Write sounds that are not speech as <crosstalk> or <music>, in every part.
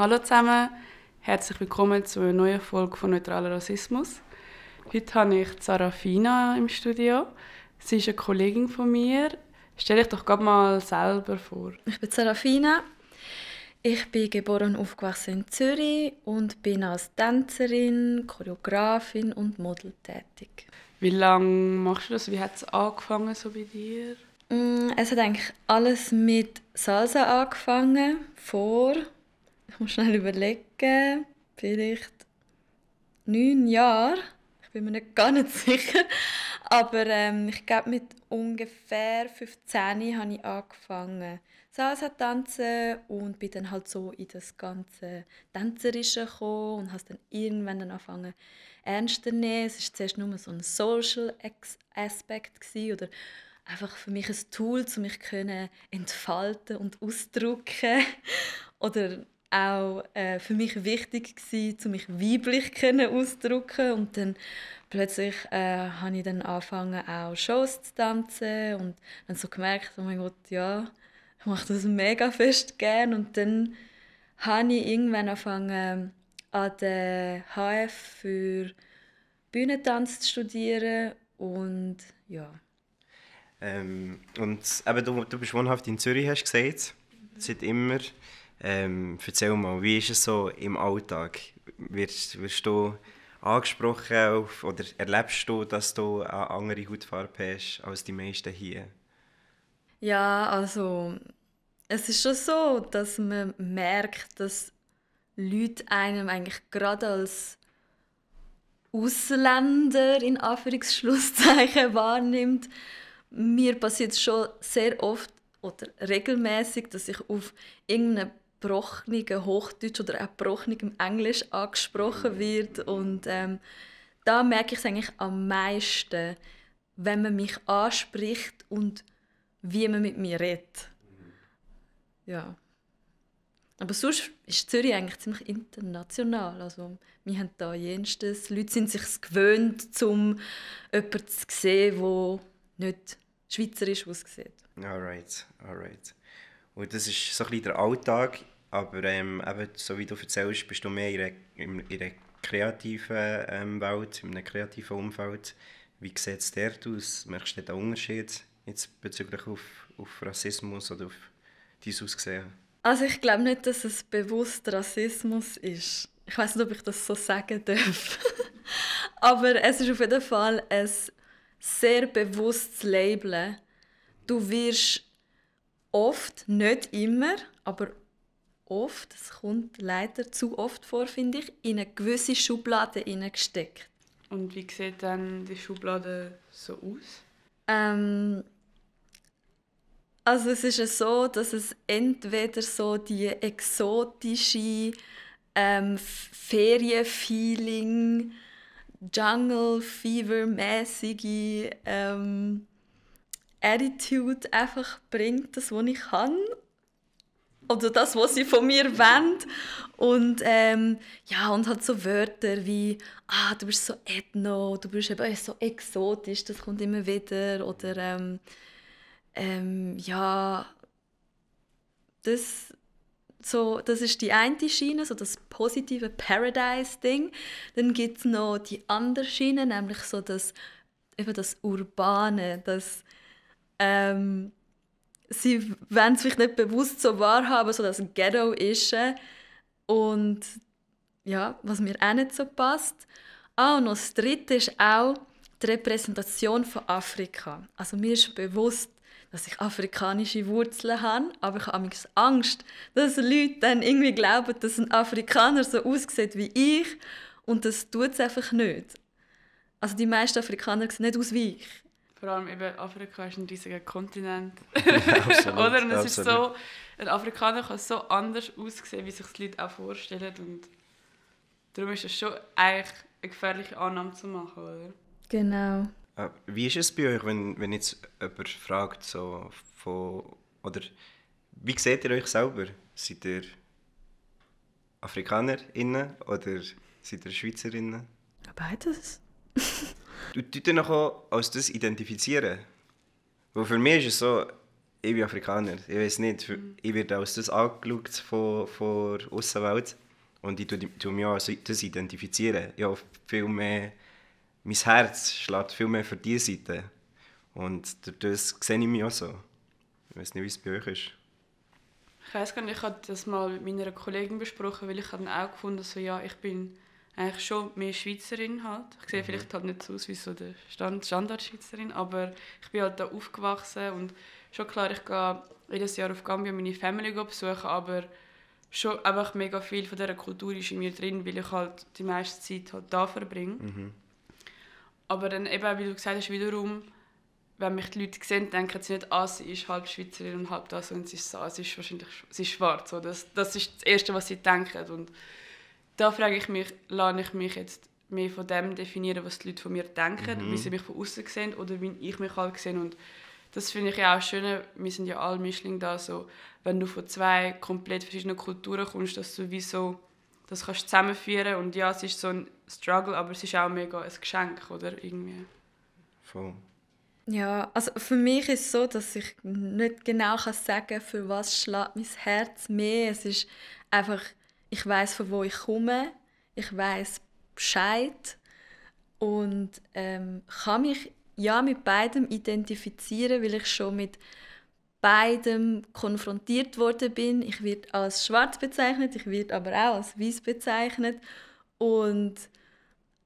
Hallo zusammen, herzlich willkommen zu einer neuen Folge von Neutraler Rassismus. Heute habe ich Sarafina im Studio. Sie ist eine Kollegin von mir. Stell dich doch gerade mal selber vor. Ich bin Sarafina. Ich bin geboren und aufgewachsen in Zürich und bin als Tänzerin, Choreografin und Model tätig. Wie lange machst du das? Wie hat es angefangen so bei dir? Mm, es hat eigentlich alles mit Salsa angefangen, vor ich muss schnell überlegen, vielleicht neun Jahre. Ich bin mir nicht gar nicht <laughs> sicher. Aber ähm, ich glaube, mit ungefähr 15 habe ich angefangen Salsa tanzen und bin dann halt so in das ganze Tänzerische gekommen und habe dann irgendwann dann angefangen ernster nehmen. Es war zuerst nur so ein Social Aspekt oder einfach für mich ein Tool, um mich entfalten und ausdrücken <laughs> oder auch äh, für mich wichtig gewesen, um mich weiblich auszudrücken und dann plötzlich äh, habe ich dann angefangen auch Shows zu tanzen und dann so gemerkt, oh mein Gott, ja, ich mache das mega fest gern und dann habe ich irgendwann angefangen an der HF für Bühnentanz zu studieren und ja. Ähm, und eben, du, du bist wohnhaft in Zürich, hast du gesagt, seit immer. Ähm, erzähl mal, wie ist es so im Alltag? Wirst, wirst du angesprochen auf, oder erlebst du, dass du eine andere Hautfarbe hast als die meisten hier? Ja, also es ist schon so, dass man merkt, dass Leute einem eigentlich gerade als Ausländer in Anführungsschlusszeichen <laughs> wahrnimmt. Mir passiert schon sehr oft oder regelmäßig, dass ich auf irgendeine gebrochenen Hochdeutsch oder auch gebrochenem Englisch angesprochen wird. Und ähm, da merke ich es eigentlich am meisten, wenn man mich anspricht und wie man mit mir redet. Ja. Aber sonst ist Zürich eigentlich ziemlich international. Also, wir haben da jenstes. Leute sind sich gewöhnt, um jemanden zu sehen, der nicht schweizerisch aussieht. Alright, alright. Und das ist so ein bisschen der Alltag, aber ähm, eben, so wie du erzählst, bist du mehr in einer, in einer kreativen ähm, Welt, in einem kreativen Umfeld. Wie sieht es dort aus? Merkst du den Unterschied jetzt bezüglich auf, auf Rassismus oder auf dein Aussehen? Also ich glaube nicht, dass es bewusst Rassismus ist. Ich weiß nicht, ob ich das so sagen darf. <laughs> Aber es ist auf jeden Fall ein sehr bewusstes Labeln. Du wirst oft, nicht immer, aber oft, es kommt leider zu oft vor, finde ich, in eine gewisse Schublade hineingesteckt. Und wie sieht dann die Schublade so aus? Ähm, also es ist ja so, dass es entweder so die exotische ähm, Ferienfeeling, Jungle Fever mäßige ähm, Attitude einfach bringt, das was ich kann oder das, was sie von mir wollen. Und ähm, ja, und halt so Wörter wie «Ah, du bist so ethno», «Du bist eben so exotisch», das kommt immer wieder. Oder ähm, ähm, ja, das, so, das ist die eine Schiene, so das positive Paradise-Ding. Dann gibt es noch die andere Schiene, nämlich so das, eben das Urbane, das ähm, sie wollen es vielleicht nicht bewusst so wahrhaben, so dass ein Ghetto ist. Und ja, was mir auch nicht so passt. Ah, und das Dritte ist auch die Repräsentation von Afrika. Also mir ist bewusst, dass ich afrikanische Wurzeln habe, aber ich habe Angst, dass Leute dann irgendwie glauben, dass ein Afrikaner so aussieht wie ich und das tut es einfach nicht. Also die meisten Afrikaner sehen nicht aus wie ich. Vor allem eben Afrika ist ein riesiger Kontinent. <laughs> absolut, Oder? Und es ist so, ein Afrikaner kann so anders aussehen, wie sich die Leute auch vorstellen. Und darum ist es schon eigentlich eine gefährliche Annahme zu machen, oder? Genau. Äh, wie ist es bei euch, wenn, wenn jetzt jemand fragt, so von, oder wie seht ihr euch selber? Seid ihr AfrikanerInnen oder seid ihr SchweizerInnen? Beides. <laughs> du tust dich noch als das identifizieren. Weil für mich ist es so, ich bin Afrikaner, ich weiß nicht, mhm. ich werde als das angeschaut von, von der Aussenwelt und ich tue mich auch als das identifizieren. Ja, viel mehr, mein Herz schlägt viel mehr für diese Seite und das sehe ich mich auch so. Ich weiß nicht, wie es bei euch ist. Ich weiß gar nicht, ich habe das mal mit meiner Kollegin besprochen, weil ich habe dann auch gefunden, so, ja, ich bin eigentlich schon mehr Schweizerin halt. Ich sehe mhm. vielleicht halt nicht so aus wie so der Stand Standard-Schweizerin, aber ich bin halt da aufgewachsen und schon klar, ich gehe jedes Jahr auf Gambia meine Family besuchen, aber schon einfach mega viel von dieser Kultur ist in mir drin, weil ich halt die meiste Zeit halt da verbringe. Mhm. Aber dann eben, wie du gesagt hast, wiederum, wenn mich die Leute sehen, denken sie nicht, ah, sie ist halb Schweizerin und halb das und sie ist, ah, sie ist wahrscheinlich sie ist schwarz. So, das, das ist das Erste, was sie denken. Und da frage ich mich, lerne ich mich jetzt mehr von dem definieren, was die Leute von mir denken, mhm. wie sie mich von außen sehen oder wie ich mich halt sehe. Und das finde ich ja auch schön, wir sind ja alle Mischling da, so, wenn du von zwei komplett verschiedenen Kulturen kommst, dass du wie so, das kannst zusammenführen und ja, es ist so ein Struggle, aber es ist auch mega ein Geschenk, oder, irgendwie. Voll. Ja, also für mich ist es so, dass ich nicht genau sagen kann, für was schlägt mein Herz mehr. Es ist einfach ich weiß von wo ich komme, ich weiß Bescheid und ähm, kann mich ja mit beidem identifizieren, weil ich schon mit beidem konfrontiert worden bin. Ich werde als schwarz bezeichnet, ich werde aber auch als weiß bezeichnet und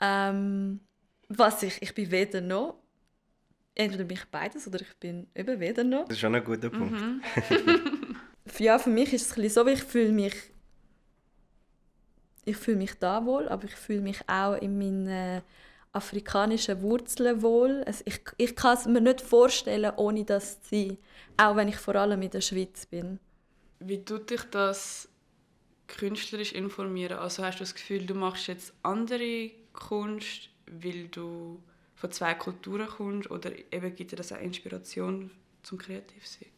ähm, was ich, ich bin weder noch, entweder bin ich beides oder ich bin eben weder noch. Das ist schon ein guter Punkt. Mhm. <laughs> ja, für mich ist es so, ich fühle mich ich fühle mich da wohl, aber ich fühle mich auch in meinen afrikanischen Wurzeln wohl. Also ich, ich kann es mir nicht vorstellen, ohne das zu sein, auch wenn ich vor allem in der Schweiz bin. Wie tut dich das künstlerisch informieren? Also hast du das Gefühl, du machst jetzt andere Kunst, weil du von zwei Kulturen kommst oder eben gibt dir das auch Inspiration zum Kreativsein?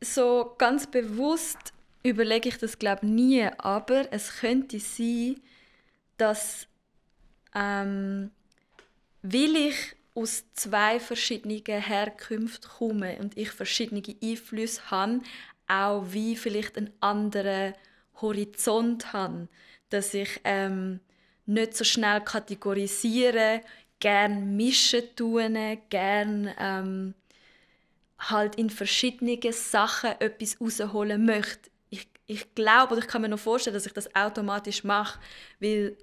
So ganz bewusst überlege ich das glaube nie, aber es könnte sein, dass ähm, weil ich aus zwei verschiedenen Herkünften komme und ich verschiedene Einflüsse habe, auch wie vielleicht einen anderen Horizont habe, dass ich ähm, nicht so schnell kategorisiere, gern mischen tun, gern ähm, halt in verschiedene Sachen etwas rausholen möchte ich glaube oder ich kann mir noch vorstellen, dass ich das automatisch mache, weil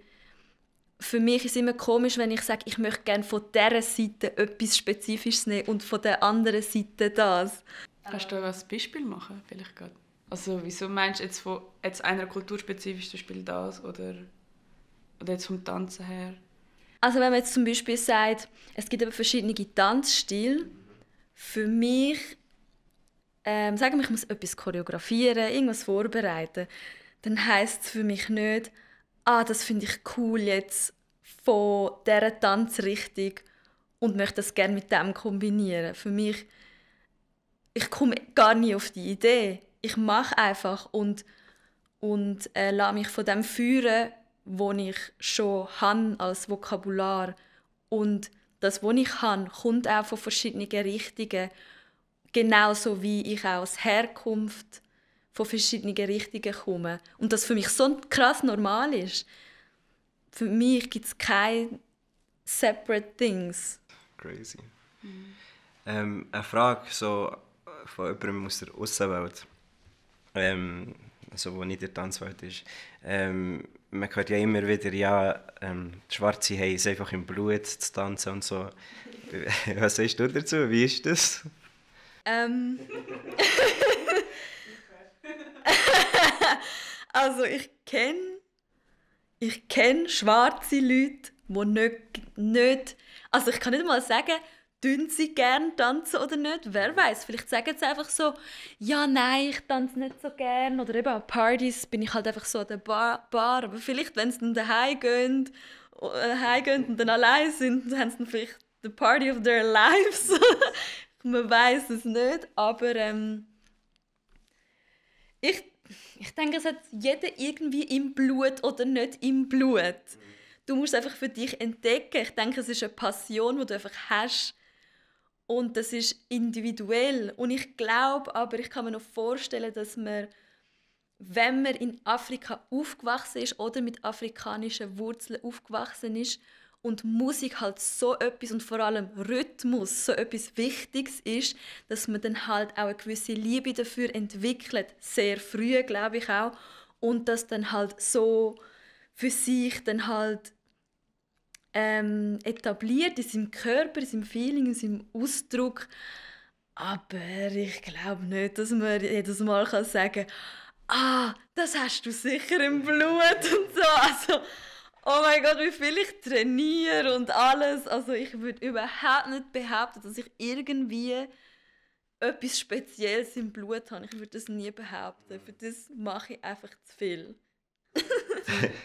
für mich ist es immer komisch, wenn ich sage, ich möchte gerne von dieser Seite etwas Spezifisches nehmen und von der anderen Seite das. Kannst du ein Beispiel machen, vielleicht gerade? Also wieso meinst du jetzt von jetzt einer kulturspezifisch zum Beispiel das oder, oder jetzt vom Tanzen her? Also wenn man jetzt zum Beispiel sagt, es gibt aber verschiedene Tanzstile, für mich ähm, sagen wir, ich muss etwas choreografieren, irgendwas vorbereiten, dann heißt es für mich nicht, ah, das finde ich cool jetzt von dieser Tanzrichtung und möchte das gerne mit dem kombinieren. Für mich, ich komme gar nie auf die Idee. Ich mache einfach und, und äh, lasse mich von dem führen, was ich schon habe als Vokabular. Und das, was ich habe, kommt auch von verschiedenen Richtungen genauso wie ich auch aus Herkunft von verschiedenen Richtungen komme. Und das für mich so krass normal ist. Für mich gibt es keine separate things. Crazy. Mhm. Ähm, eine Frage so von jemandem aus der Außenwelt, ähm, also wo nicht der Tanzwelt ist. Ähm, man hört ja immer wieder, ja, ähm, die Schwarze haben es einfach im Blut zu tanzen und so. <laughs> Was sagst du dazu? Wie ist das? Ähm. <laughs> also ich kenne ich kenne schwarze Leute, die nicht, nicht also ich kann nicht mal sagen, tun sie gerne tanzen oder nicht. Wer weiß? Vielleicht sagen sie einfach so, ja, nein, ich tanze nicht so gern. Oder eben an Partys bin ich halt einfach so an der Bar. Bar. Aber vielleicht, wenn sie dann daheim gehen, äh, heimgehen und dann allein sind, haben sie dann vielleicht the party of their lives. <laughs> Man weiß es nicht, aber ähm, ich, ich denke, es hat jeder irgendwie im Blut oder nicht im Blut. Du musst es einfach für dich entdecken. Ich denke, es ist eine Passion, die du einfach hast. Und das ist individuell. Und ich glaube aber, ich kann mir noch vorstellen, dass man, wenn man in Afrika aufgewachsen ist oder mit afrikanischen Wurzeln aufgewachsen ist und Musik halt so etwas und vor allem Rhythmus so etwas Wichtiges ist, dass man dann halt auch eine gewisse Liebe dafür entwickelt, sehr früh glaube ich auch, und das dann halt so für sich dann halt ähm, etabliert in seinem Körper, in seinem Feeling, in seinem Ausdruck. Aber ich glaube nicht, dass man jedes Mal kann sagen kann, ah, das hast du sicher im Blut und so. Also, oh mein Gott, wie viel ich trainiere und alles. Also ich würde überhaupt nicht behaupten, dass ich irgendwie etwas Spezielles im Blut habe. Ich würde das nie behaupten. Für das mache ich einfach zu viel. <laughs>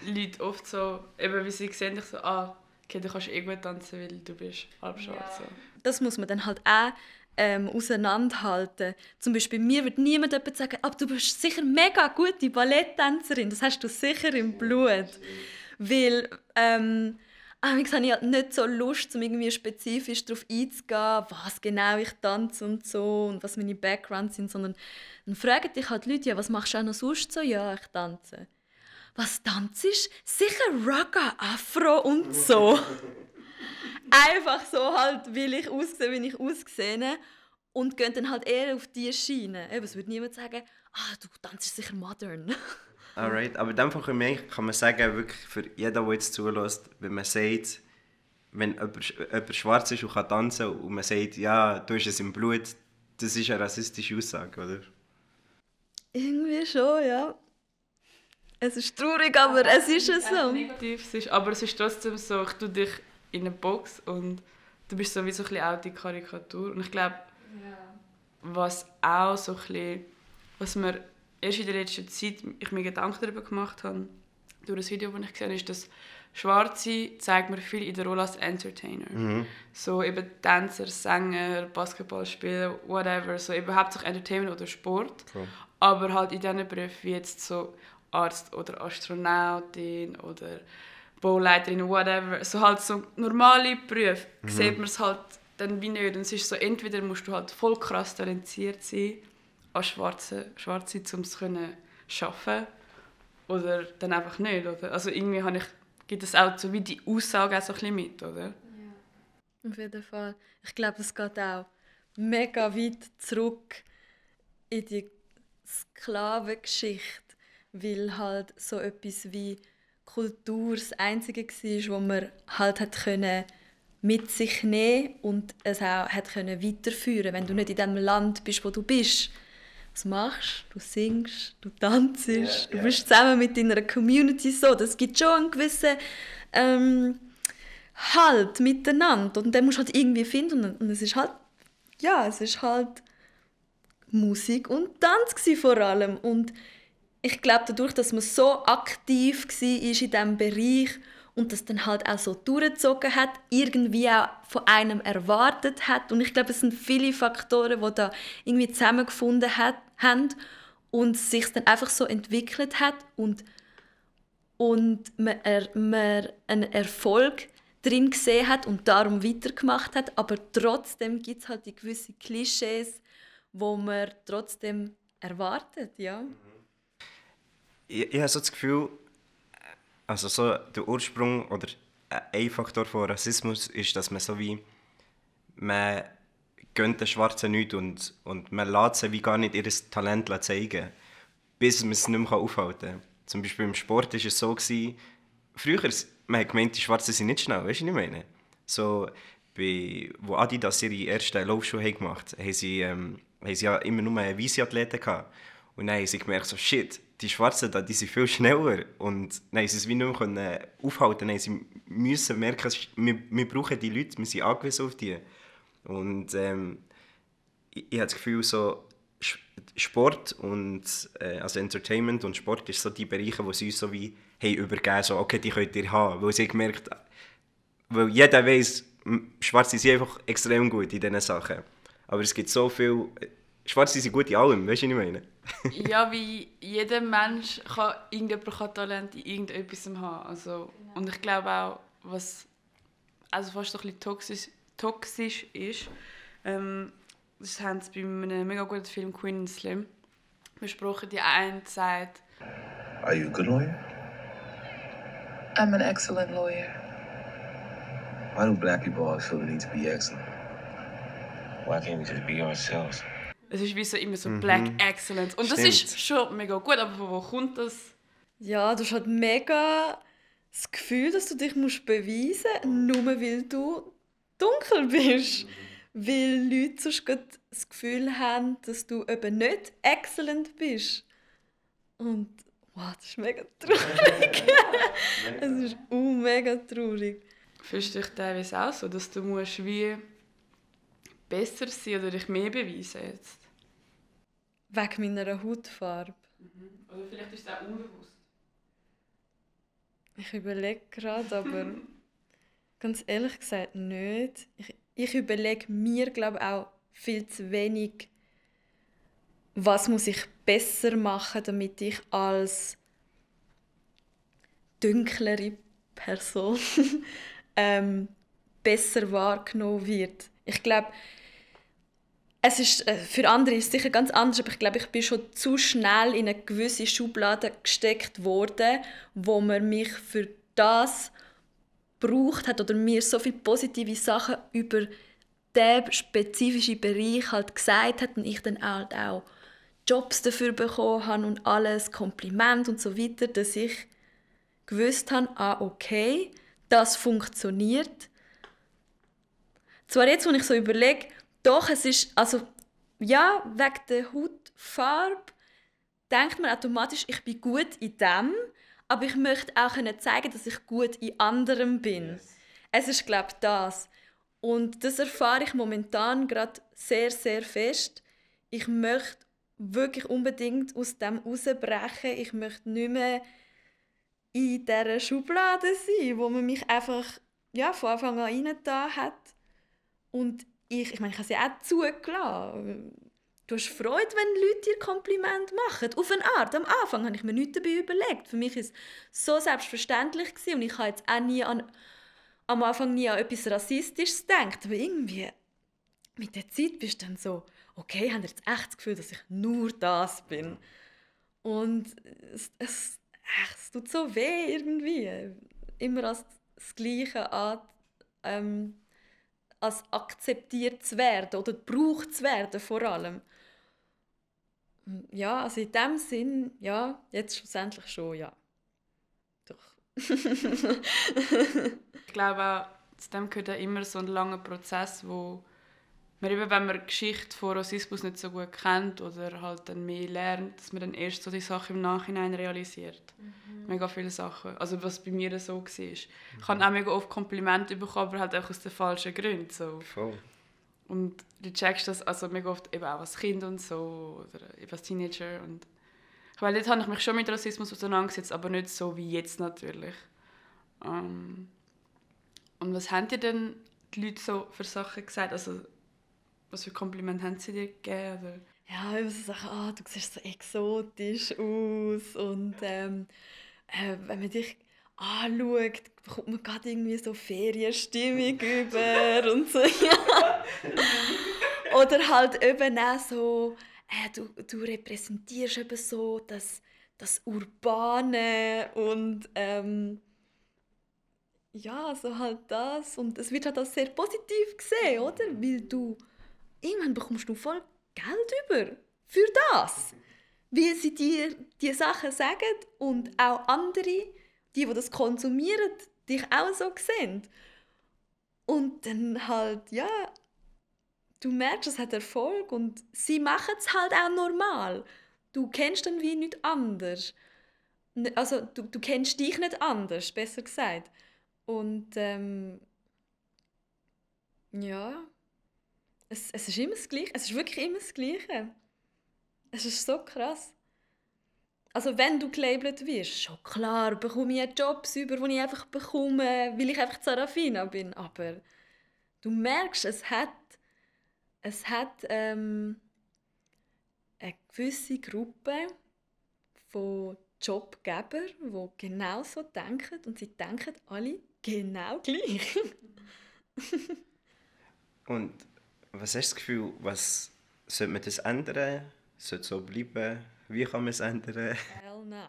Leute oft so, eben wie sie sehen, ich so, ah, okay, du kannst eh gut tanzen, weil du bist halb schwarz. Ja. Das muss man dann halt auch ähm, auseinanderhalten. Zum Beispiel mir wird niemand jemand sagen, aber du bist sicher mega gute Balletttänzerin, das hast du sicher im Blut. Weil ähm, ich habe halt nicht so Lust, um irgendwie spezifisch darauf einzugehen, was genau ich tanze und so und was meine Backgrounds sind, sondern dann fragen dich halt Leute, ja, was machst du auch noch sonst so? Ja, ich tanze was tanzt? Sicher Ragga, Afro und so. <laughs> Einfach so halt, will ich aussehe, wie ich aussehe. Und gehen dann halt eher auf diese Schiene. Eben, es würde niemand sagen, ah, du tanzt sicher modern. <laughs> Alright, aber in dem Fall kann man sagen, wirklich für jeden, der jetzt zulässt, wenn man sagt, wenn jemand, jemand schwarz ist und kann tanzen und man sagt, ja, du hast es im Blut, das ist eine rassistische Aussage, oder? Irgendwie schon, ja. Es ist traurig, aber es ist es so. Negativ, ist, aber es ist trotzdem so, ich tue dich in eine Box und du bist sowieso ein bisschen auch die Karikatur. Und ich glaube, ja. was auch so ein bisschen, was mir erst in der letzten Zeit ich mir Gedanken darüber gemacht habe, durch das Video, das ich gesehen habe, ist, dass Schwarze zeigt mir viel in der Rolle als Entertainer. Mhm. So eben Tänzer, Sänger, Basketballspieler, whatever. So eben hauptsächlich Entertainment oder Sport. Cool. Aber halt in diesen Berufen wie jetzt so Arzt oder Astronautin oder Bauleiterin, whatever. So halt so normale Berufe mhm. sieht man es halt dann wie nicht. Und es ist so, entweder musst du halt voll krass talentiert sein, als Schwarze, Schwarze um es zu schaffen oder dann einfach nicht. Oder? Also irgendwie habe ich, gibt es auch so wie die Aussage auch so ein bisschen mit, oder? Ja, auf jeden Fall. Ich glaube, es geht auch mega weit zurück in die Sklavengeschichte weil halt so etwas wie Kultur das Einzige war, wo man halt hat können mit sich nehmen und es auch hat können weiterführen Wenn du nicht in dem Land bist, wo du bist, was machst du? Singst, du tanzt, yeah, yeah. du bist zusammen mit deiner Community so. Das gibt schon einen gewissen ähm, Halt miteinander und den musst du halt irgendwie finden und, und es ist halt, ja, es ist halt Musik und Tanz vor allem und ich glaube, dadurch, dass man so aktiv war in diesem Bereich und das dann halt auch so durchgezogen hat, irgendwie auch von einem erwartet hat. Und ich glaube, es sind viele Faktoren, die da irgendwie zusammengefunden hat, haben und sich dann einfach so entwickelt hat und, und man, er, man einen Erfolg drin gesehen hat und darum weitergemacht hat. Aber trotzdem gibt es halt die gewissen Klischees, wo man trotzdem erwartet, ja ich, ich habe so das Gefühl, also so der Ursprung oder ein Faktor von Rassismus ist, dass man so wie man gönnt den Schwarzen nicht und, und man lässt sie wie gar nicht ihr Talent zeigen, bis man es nicht mehr aufhalten kann. Zum Beispiel im Sport war es so, gewesen, früher man hat gemeint, die Schwarzen sind nicht schnell, weißt du, was ich meine? So, bei, wo Adidas ihre ersten Laufschuhe gemacht haben, haben sie, ähm, haben sie ja immer nur weiße Athleten gehabt. Und dann haben sie gemerkt, so, shit, die Schwarzen da, die sind viel schneller. Und haben sie es wie nicht mehr aufhalten können. Sie müssen merken, wir, wir brauchen die Leute, wir sind angewiesen auf die. Und ähm, ich, ich habe das Gefühl, so Sport und äh, also Entertainment und Sport ist so die Bereiche, wo sie uns so wie hey, übergeben so okay, die könnt ihr haben. Weil sie gemerkt weil jeder weiß, Schwarze sind einfach extrem gut in diesen Sachen. Aber es gibt so viel Schwarze sind gut in allem, weißt du, was ich meine? <laughs> ja, wie jeder Mensch kann irgendjemand kann Talent in irgendetwas haben. Also, und ich glaube auch, was also fast ein bisschen toxisch, toxisch ist, Ähm, das haben sie bei einem mega guten Film Queen and Slim besprochen. Die eine sagt... Are you a good lawyer? I'm an excellent lawyer. Why do black people always feel the need to be excellent? Why can't we just be ourselves? Es ist wie so immer so mhm. Black Excellence. Und Stimmt. das ist schon mega gut, aber von wo kommt das? Ja, du hast halt mega das Gefühl, dass du dich musst beweisen musst, nur weil du dunkel bist. Weil Leute sonst das Gefühl haben, dass du eben nicht excellent bist. Und wow, das ist mega <laughs> traurig. Es ist uh, mega traurig. Fühlst du dich teilweise auch so, dass du musst wie besser sein oder dich mehr beweisen jetzt? Wegen meiner Hautfarbe. Mhm. Oder vielleicht ist es auch unbewusst. Ich überlege gerade, aber <laughs> ganz ehrlich gesagt nicht. Ich, ich überlege mir, glaube auch viel zu wenig, was muss ich besser machen, damit ich als dunklere Person <laughs> ähm, besser wahrgenommen wird. Ich glaube, es ist, äh, für andere ist es sicher ganz anders, aber ich glaube, ich bin schon zu schnell in eine gewisse Schublade gesteckt worden, wo man mich für das braucht hat oder mir so viele positive Sachen über diesen spezifischen Bereich halt gesagt hat und ich dann halt auch Jobs dafür bekommen habe und alles, Kompliment und so weiter, dass ich gewusst habe, ah okay, das funktioniert. Zwar jetzt, wenn ich so überlege, doch, es ist, also, ja, wegen der Hautfarbe denkt man automatisch, ich bin gut in dem, aber ich möchte auch zeigen, dass ich gut in anderem bin. Yes. Es ist, glaube ich, das. Und das erfahre ich momentan gerade sehr, sehr fest. Ich möchte wirklich unbedingt aus dem rausbrechen. Ich möchte nicht mehr in dieser Schublade sein, wo man mich einfach ja, von Anfang an reingetan hat. Und ich, ich meine, ich habe sie auch zugelassen. Du hast Freude, wenn Leute dir Kompliment machen. Auf eine Art. Am Anfang habe ich mir nichts dabei überlegt. Für mich war es so selbstverständlich gewesen. und ich habe jetzt auch nie an, am Anfang nie an etwas Rassistisches gedacht. Aber irgendwie mit der Zeit bist du dann so, okay, haben jetzt echt das Gefühl, dass ich nur das bin. Und es, es, es tut so weh irgendwie. Immer als das Gleiche an, ähm, als akzeptiert zu werden oder gebraucht zu werden vor allem. Ja, also in dem Sinn, ja, jetzt schlussendlich schon, ja. Doch. ich glaube auch, zu dem gehört ja immer so ein langer Prozess, wo man eben, wenn man die Geschichte von Rassismus nicht so gut kennt oder halt dann mehr lernt, dass man dann erst so die Sachen im Nachhinein realisiert. Mhm. Mega viele Sachen. Also was bei mir so war. Mhm. Ich habe auch mega oft Komplimente bekommen, aber halt auch aus den falschen Gründen. So. Voll. Und du checkst das also mega oft eben auch als Kind und so oder eben als Teenager. Und weil jetzt habe ich mich schon mit Rassismus auseinandergesetzt, aber nicht so wie jetzt natürlich. Um, ähm, und was haben dir denn die Leute so für Sachen gesagt? Also was für Komplimente haben sie dir gegeben? Oder? Ja, immer so Sachen, ah, du siehst so exotisch aus und ähm, äh, wenn man dich anschaut, bekommt man gerade irgendwie so Ferienstimmung <laughs> über und so. Ja. <laughs> Oder halt eben auch so, äh, du, du repräsentierst eben so das, das Urbane und ähm, ja, so halt das. Und es wird halt auch sehr positiv gesehen, oder? Weil du irgendwann bekommst du voll Geld über für das. Wie sie dir die Sachen sagen und auch andere, die, die das konsumieren, dich auch so sehen. Und dann halt, ja, du merkst, es hat Erfolg und sie machen es halt auch normal. Du kennst dann wie nicht anders. Also du, du kennst dich nicht anders, besser gesagt. Und ähm, ja, es, es ist immer das Gleiche. Es ist wirklich immer das Gleiche. Es ist so krass. Also wenn du gelabelt wirst, schon klar, bekomme ich Jobs über, die ich einfach bekomme, weil ich einfach Sarafina bin. Aber du merkst, es hat, es hat ähm, eine gewisse Gruppe von Jobgebern, die genau so denken und sie denken alle genau gleich. <laughs> <laughs> und was hast du das Gefühl, was sollte man das ändern? Sollte es so bleiben? Wie kann man es ändern? Hell no. <laughs>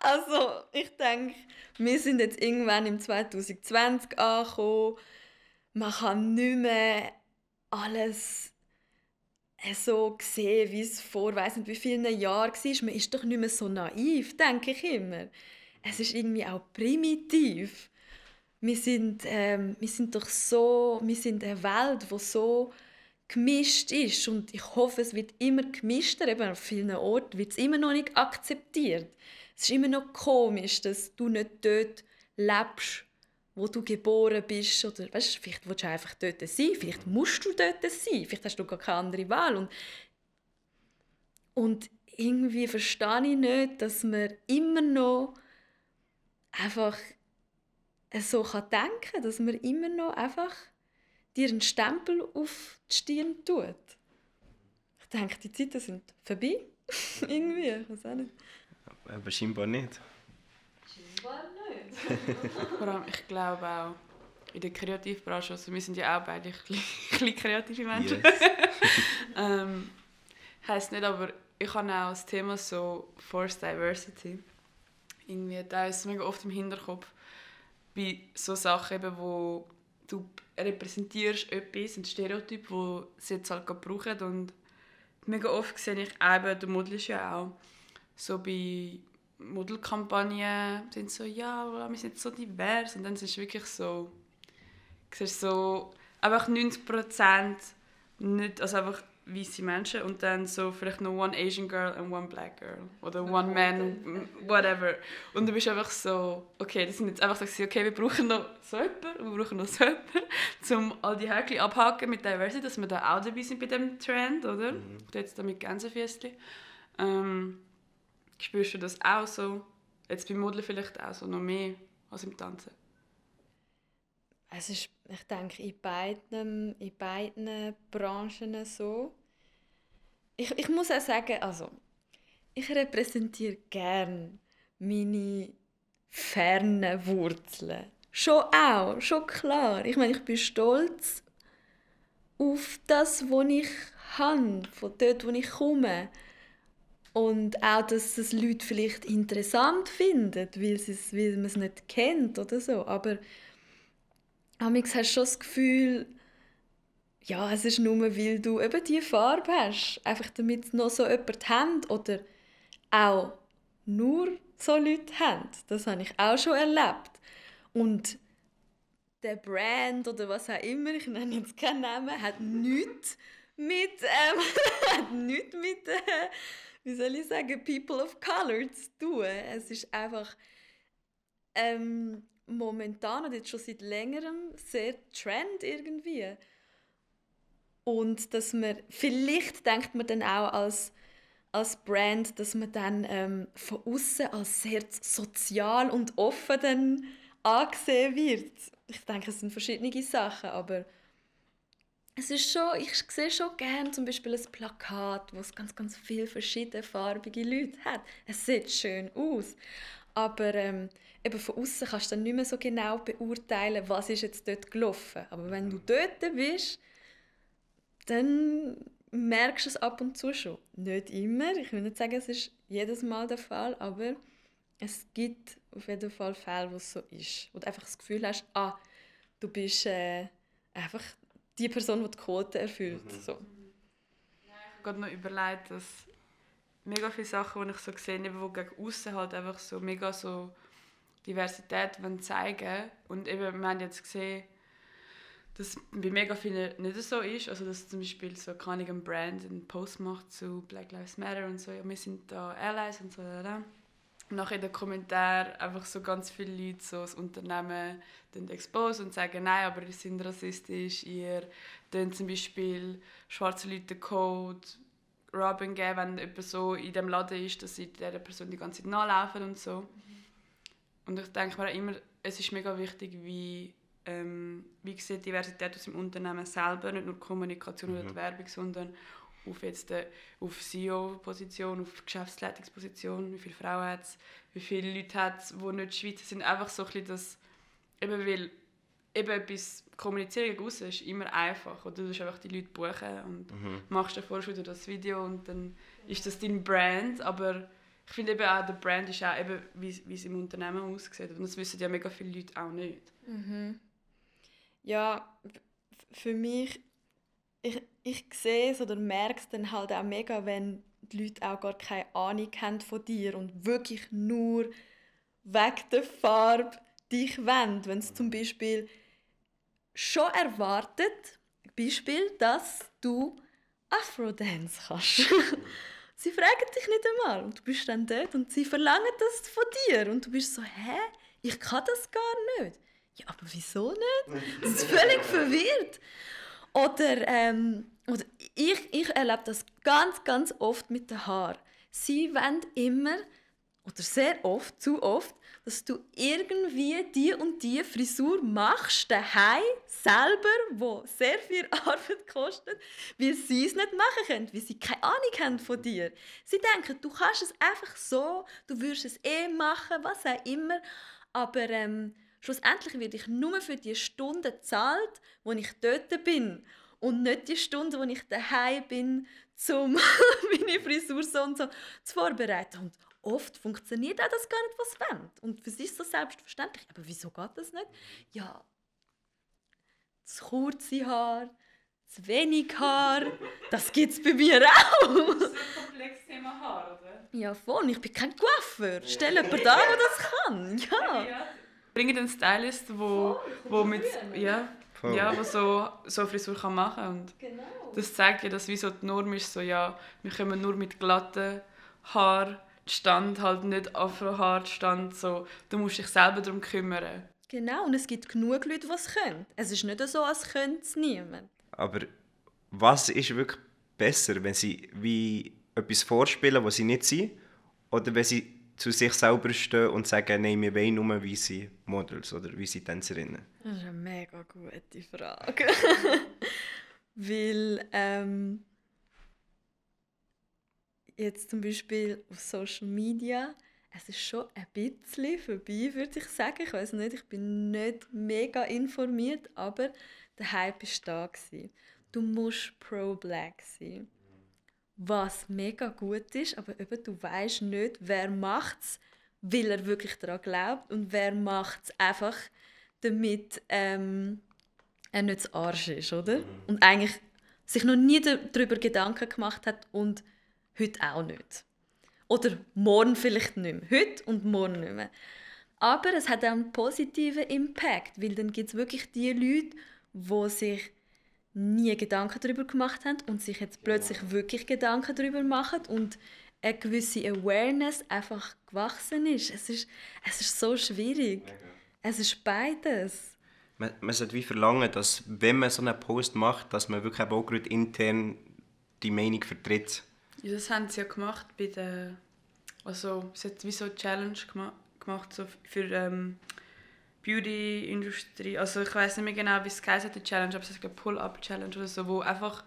also, ich denke, wir sind jetzt irgendwann im 2020 angekommen. Man kann nicht mehr alles so sehen, wie es vor weiß nicht wie vielen Jahren war. Man ist doch nicht mehr so naiv, denke ich immer. Es ist irgendwie auch primitiv. Wir sind, ähm, wir sind doch so, wir sind eine Welt, die so gemischt ist und ich hoffe, es wird immer gemischter. Eben an vielen Orten wird es immer noch nicht akzeptiert. Es ist immer noch komisch, dass du nicht dort lebst, wo du geboren bist. Oder weißt, vielleicht willst du einfach dort sein, vielleicht musst du dort sein, vielleicht hast du gar keine andere Wahl. Und, und irgendwie verstehe ich nicht, dass man immer noch einfach so kann denken kann, dass man immer noch einfach dir einen Stempel auf die Stirn tut. Ich denke, die Zeiten sind vorbei. <laughs> irgendwie, ich weiß auch nicht. Aber scheinbar nicht. Scheinbar nicht. <laughs> Vor allem, ich glaube auch, in der Kreativbranche, also wir sind ja auch beide ein bisschen <laughs> kreative Menschen. Yes. ähm, heisst nicht, aber ich habe auch das Thema so Forced Diversity. Irgendwie, da ist mega oft im Hinterkopf bei so Sachen, eben, wo du repräsentierst etwas, ein Stereotyp, wo sie jetzt halt brauchen. Und mega oft sehe ich eben, du modelst ja auch, so bei Modelkampagnen sind so, ja, wir sind so divers. Und dann ist es wirklich so, siehst so, einfach 90 Prozent nicht, also einfach weiße Menschen und dann so vielleicht noch one Asian girl and one black girl oder one man, whatever. Und du bist einfach so, okay, das sind jetzt einfach so, okay, wir brauchen noch so jemanden, wir brauchen noch so jemanden, um all die Häkchen abhaken mit Diversity, dass wir da auch dabei sind bei dem Trend, oder? Mhm. Jetzt da mit Gänsefüßchen. Ähm, spürst du das auch so? Jetzt beim Modeln vielleicht auch so noch mehr als im Tanzen? Es ist, ich denke, in beiden, in beiden Branchen so. Ich, ich muss auch sagen, also, ich repräsentiere gern meine fernen Wurzeln. Schon auch, schon klar. Ich meine, ich bin stolz auf das, was ich habe, von dort, wo ich komme. Und auch, dass es Leute vielleicht interessant finden, weil, weil man es nicht kennt oder so. Aber Amix hast du schon das Gefühl, ja, es ist nur, weil du eben diese Farbe hast. Einfach damit noch so jemand haben oder auch nur so Leute haben. Das habe ich auch schon erlebt. Und der Brand oder was auch immer, ich nenne jetzt keinen Namen, hat nichts mit, ähm, <laughs> hat nichts mit äh, wie soll ich sagen, People of Color zu tun. Es ist einfach ähm, momentan und jetzt schon seit längerem sehr Trend irgendwie. Und dass man, vielleicht denkt man dann auch als, als Brand, dass man dann ähm, von außen als sehr sozial und offen dann angesehen wird. Ich denke, es sind verschiedene Sachen, aber es ist schon, ich sehe schon gerne zum Beispiel ein Plakat, wo es ganz, ganz viele verschiedene farbige Leute hat. Es sieht schön aus. Aber ähm, eben von außen kannst du dann nicht mehr so genau beurteilen, was ist jetzt dort gelaufen. Aber wenn du dort bist, dann merkst du es ab und zu schon. Nicht immer, ich will nicht sagen, es ist jedes Mal der Fall, aber es gibt auf jeden Fall Fälle, wo es so ist. Wo du einfach das Gefühl hast, ah, du bist äh, einfach die Person, die die Quote erfüllt. Mhm. So. ich habe gerade noch überlegt, dass mega viele Sachen, die ich so sehe, die gegen außen halt einfach so mega so Diversität zeigen wollen. Und eben, wir haben jetzt gesehen, dass bei mega vielen nicht so ist. Also, dass zum Beispiel so keine ein Brand einen Post macht zu Black Lives Matter und so. Ja, wir sind da Allies und so. Da, Und nachher in den Kommentaren einfach so ganz viele Leute so das Unternehmen expose und sagen, nein, aber ihr seid rassistisch, ihr dann zum Beispiel schwarze Leute Code Robin geben, wenn jemand so in dem Laden ist, dass sie dieser Person die ganze Zeit nachlaufen und so. Und ich denke mir immer, es ist mega wichtig, wie, ähm, wie sieht Diversität aus dem Unternehmen selber, nicht nur Kommunikation mhm. oder Werbung, sondern auf jetzt äh, auf CEO-Position, auf Geschäftsleitungsposition, wie viele Frauen hat es, wie viele Leute hat es, die nicht Schweizer sind, einfach so ein bisschen das, eben weil eben etwas Kommunizierung gegen aussen ist immer einfach. Oder du musst einfach die Leute buchen und Mhm. machst davor schon das Video und dann ist das dein Brand. Aber ich finde eben auch, der Brand ist auch eben, wie, wie es im Unternehmen aussieht. Und das wissen ja mega viele Leute auch nicht. Ja, f- für mich, ich, ich sehe es oder merke es dann halt auch mega, wenn die Leute auch gar keine Ahnung haben von dir und wirklich nur wegen der Farbe dich wollen. Wenn es zum Beispiel schon erwartet, Beispiel, dass du Afro-Dance kannst. <laughs> sie fragen dich nicht einmal und du bist dann dort und sie verlangen das von dir und du bist so, hä? Ich kann das gar nicht. Ja, aber wieso nicht? Das ist völlig verwirrt. Oder, ähm, oder ich, ich erlebe das ganz, ganz oft mit den Haaren. Sie wollen immer, oder sehr oft, zu oft, dass du irgendwie die und die Frisur machst, daheim selber, wo sehr viel <laughs> Arbeit kostet, weil sie es nicht machen können, weil sie keine Ahnung haben von dir. Sie denken, du kannst es einfach so, du würdest es eh machen, was auch immer, aber ähm, schlussendlich werde ich nur für die Stunden gezahlt, wo ich dort bin und nicht die Stunden, wo ich daheim bin, um <laughs> meine Frisur so und so zu vorbereiten. Und oft funktioniert auch das gar nicht, was sie wollen. Und für sie ist das selbstverständlich. Aber wieso geht das nicht? Ja, zu kurze Haar, zu wenig Haar, das gibt es bei mir auch. Das ist ein <laughs> komplexes Thema Haar, oder? Ja, voll. Ich bin kein Coiffeur. Stell jemanden da, der das kann. Ja. Bringen einen Stylist, wo, wo mit ja, Voll. ja, wo so so Frisur kann machen und Genau. das zeigt ja, dass wie so die Norm ist so ja, wir kommen nur mit glatten Haar Stand halt nicht Afro Stand so, du musst dich selber darum kümmern. Genau, und es gibt genug Leute, die es können. Es ist nicht so, als könnte es niemand. Aber was ist wirklich besser, wenn sie wie etwas vorspielen, was sie nicht sind, oder wenn sie zu sich selber stehen und sagen, nein, wir wollen nur weiße Models oder weiße Tänzerinnen? Das ist eine mega gute Frage. <laughs> Weil ähm, jetzt zum Beispiel auf Social Media, es ist schon ein bisschen vorbei, würde ich sagen. Ich weiß nicht, ich bin nicht mega informiert, aber der Hype ist da. Gewesen. Du musst pro-black sein. Was mega gut ist, aber eben, du weißt nicht, wer macht es, weil er wirklich daran glaubt und wer macht es einfach, damit ähm, er nicht zu Arsch ist, oder? Und eigentlich sich noch nie darüber Gedanken gemacht hat und heute auch nicht. Oder morgen vielleicht nicht mehr. Heute und morgen nicht mehr. Aber es hat auch einen positiven Impact, weil dann gibt es wirklich die Leute, die sich nie Gedanken darüber gemacht haben und sich jetzt plötzlich wirklich Gedanken darüber machen und eine gewisse Awareness einfach gewachsen ist. Es ist, es ist so schwierig. Es ist beides. Man, man sollte wie verlangen, dass wenn man so einen Post macht, dass man wirklich auch gerade intern die Meinung vertritt. Ja, das haben sie ja gemacht bei der, also sie hat wie so eine Challenge gema gemacht so für ähm, Beauty-Industrie. Also ich weiß nicht mehr genau, wie es hat, die Challenge, aber es ist eine Pull-Up-Challenge oder so, wo einfach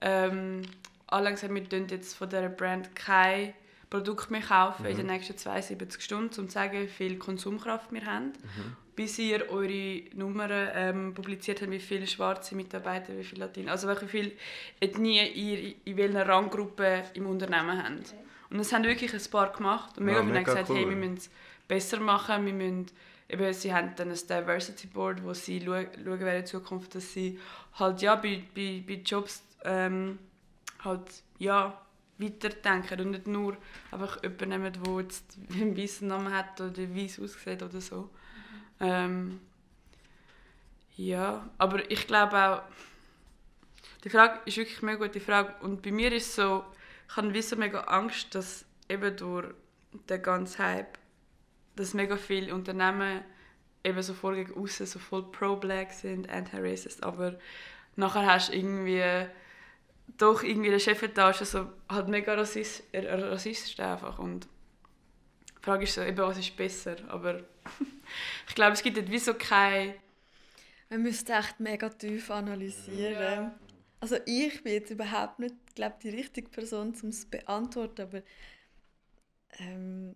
ähm, alle gesagt haben, wir jetzt von dieser Brand kein Produkt mehr kaufen in den nächsten 72 Stunden, um zu sagen, wie viel Konsumkraft wir haben. Bis ihr eure Nummern ähm, publiziert habt, wie viele schwarze Mitarbeiter, wie viele Latino, also wie viel Ethnie ihr in welcher Ranggruppe im Unternehmen habt. Und das haben wirklich ein paar gemacht und mega Ja, viele haben gesagt, cool. hey, wir müssen es besser machen, wir müssen, eben, sie haben dann ein Diversity Board, wo sie schauen, werden in Zukunft, dass sie halt ja bei, bei, bei Jobs ähm, halt ja weiterdenken und nicht nur einfach jemanden nehmen, der jetzt <laughs> einen weißen Namen hat oder weiß aussieht oder so. Ähm, ja, aber ich glaube auch, die Frage ist wirklich eine mega gute Frage. Und bei mir ist so, ich habe so mega Angst, dass eben durch den ganzen Hype, dass mega viele Unternehmen eben so voll gegen aussen so voll pro-black sind, anti-racist, aber nachher hast du irgendwie doch irgendwie der Chefetage so halt mega rassist, äh, rassistisch einfach. Und die Frage ist so, eben, was ist besser, aber <laughs> ich glaube, es gibt dort wie so kein Man müsste echt mega tief analysieren. Also ich bin jetzt überhaupt nicht, glaube die richtige Person, um es zu beantworten, aber ähm,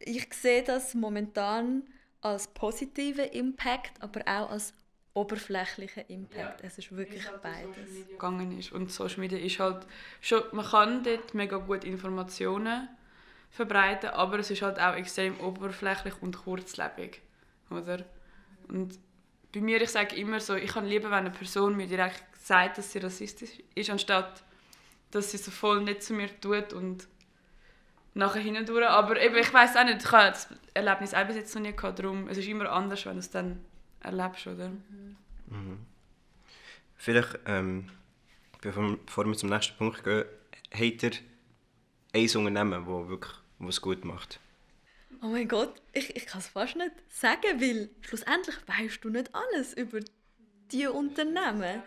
ich sehe das momentan als positiven Impact, aber auch als oberflächlichen Impact. Ja. Es ist wirklich halt beides. Gegangen ist. Und Social Media ist halt schon, man kann dort mega gut Informationen verbreiten, aber es ist halt auch extrem oberflächlich und kurzlebig, oder? Und bei mir, ich sage immer so, ich kann lieber, wenn eine Person mir direkt sagt, dass sie rassistisch ist, anstatt dass sie so voll nicht zu mir tut und nachher hindurch. Aber eben, ich weiß auch nicht, ich habe das Erlebnis auch bis jetzt noch nie gehabt, darum, es ist immer anders, wenn du es dann erlebst, oder? Mhm. Vielleicht, ähm, bevor wir zum nächsten Punkt gehen, habt ihr ein Unternehmen, das wirklich was gut macht? Oh mein Gott, ich, ich kann es fast nicht sagen, weil schlussendlich weißt du nicht alles über diese Unternehmen.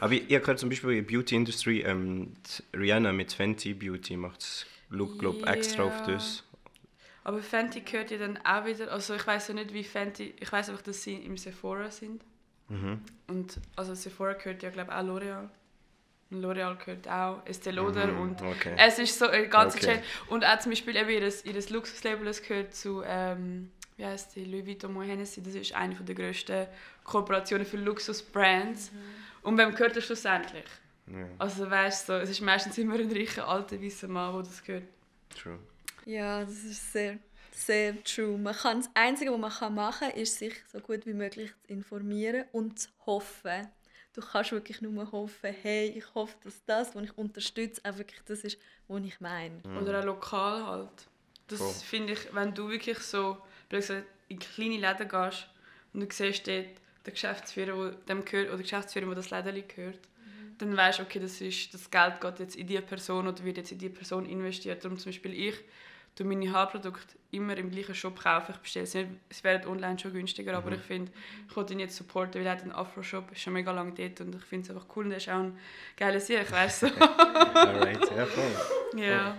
Aber ich, ich zum Beispiel in der Beauty-Industrie, ähm, Rihanna mit Fenty Beauty macht es, glaube yeah. extra auf das. Aber Fenty gehört ja dann auch wieder, also ich weiß ja nicht, wie Fenty, ich weiß einfach, dass sie im Sephora sind. Mhm. Und also Sephora gehört ja, glaube ich, auch L'Oreal. L'Oreal gehört auch, Estée Lauder mhm, und okay. es ist so eine ganze okay. Chain. Und auch zum Beispiel eben ihr, ihr Luxuslabel, gehört zu, ähm, wie heißt die, Louis Vuitton Moet Hennessy, das ist eine der grössten Kooperationen für Luxusbrands. Mhm. Und wem gehört das schlussendlich? Ja. Also weißt du, so, es ist meistens immer ein reicher, alter, weißer Mann, der das gehört. True. Ja, das ist sehr, sehr true. Man kann, das Einzige, was man machen kann, ist, sich so gut wie möglich zu informieren und zu hoffen, du kannst wirklich nur hoffen, hey, ich hoffe, dass das, was ich unterstütze, auch wirklich das ist, was ich meine. Mhm. Oder auch lokal halt. Das oh. finde ich, wenn du wirklich so gesagt, in kleine Läden gehst und du siehst dort den Geschäftsführer, der dem gehört, oder Geschäftsführer, der das Läden gehört, mhm. dann weißt du, okay, das, ist, das Geld geht jetzt in diese Person oder wird jetzt in diese Person investiert. Darum zum Beispiel ich tue meine Haarprodukte immer im gleichen Shop kaufen. Ich bestelle sie es wäre online schon günstiger, aber mhm. ich finde, ich wollte ihn jetzt supporten, weil er hat einen Afro-Shop, ist schon mega lange dort und ich finde es einfach cool und er ist auch ein geiler Sieg, weißt du. <laughs> Alright, ja voll. Ja.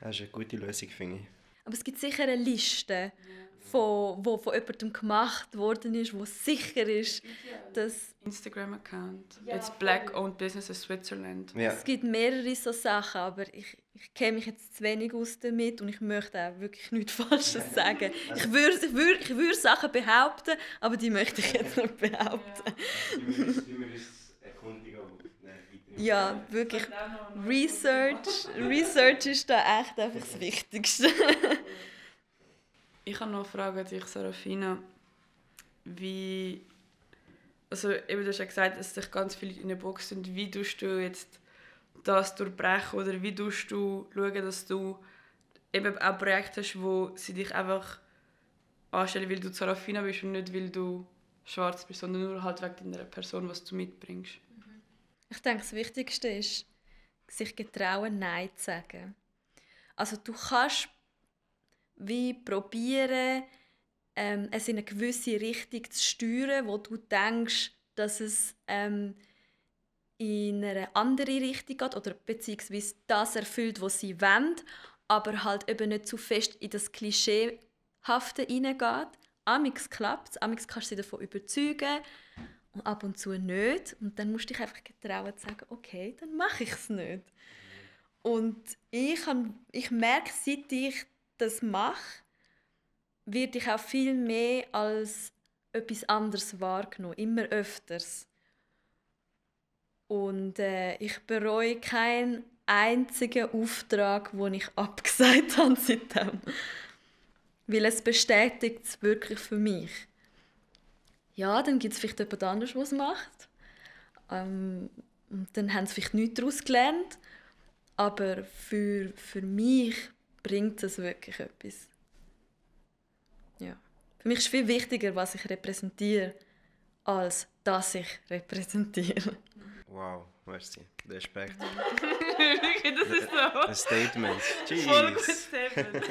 Das ist eine gute Lösung, finde ich. Aber es gibt sicher eine Liste von, wo von jemandem gemacht worden ist, wo sicher ist, dass... Instagram-Account. Ja, It's Black Owned Business in Switzerland. Ja. Es gibt mehrere so Sachen, aber ich, ich kenne mich jetzt zu wenig aus damit und ich möchte auch wirklich nichts <laughs> Falsches sagen. Ich würde ich würd, ich würd Sachen behaupten, aber die möchte ich jetzt nicht behaupten. Ja, wirklich. Research, Research ist da echt einfach das Wichtigste. Ich habe noch eine Frage an dich, Sarafina. Wie. Also, eben, du hast ja gesagt, dass sich ganz viele in der Box sind. Wie tust du jetzt das durchbrechen oder wie tust du schauen, dass du eben auch Projekte hast, wo sie dich einfach anstellen, weil du Sarafina bist und nicht, weil du schwarz bist, sondern nur halt wegen deiner Person, was du mitbringst? Ich denke, das Wichtigste ist, sich getrauen, Nein zu sagen. Also du kannst wie probieren, ähm, es in eine gewisse Richtung zu steuern, wo du denkst, dass es ähm, in eine andere Richtung geht oder beziehungsweise das erfüllt, was sie wollen, aber halt eben nicht zu fest in das Klischeehafte hineingeht. Amix klappt es, amix kannst du sie davon überzeugen und ab und zu nicht. Und dann musst du dich einfach getrauen zu sagen, okay, dann mache ich es nicht. Und ich, ich merke, seit ich das mache, werde ich auch viel mehr als etwas anderes wahrgenommen, immer öfters. Und äh, ich bereue keinen einzigen Auftrag, den ich abgesagt <laughs> habe seitdem. Weil es bestätigt es wirklich für mich. Ja, dann gibt es vielleicht jemand anderes, der es macht. Ähm, und dann haben sie vielleicht nichts daraus gelernt. Aber für, für mich bringt es wirklich etwas. Ja. Für mich ist viel wichtiger, was ich repräsentiere, als dass ich repräsentiere. Wow, merci. Respekt. das ist so. Ein Statement. Jeez. Voll gutes Statement. <laughs>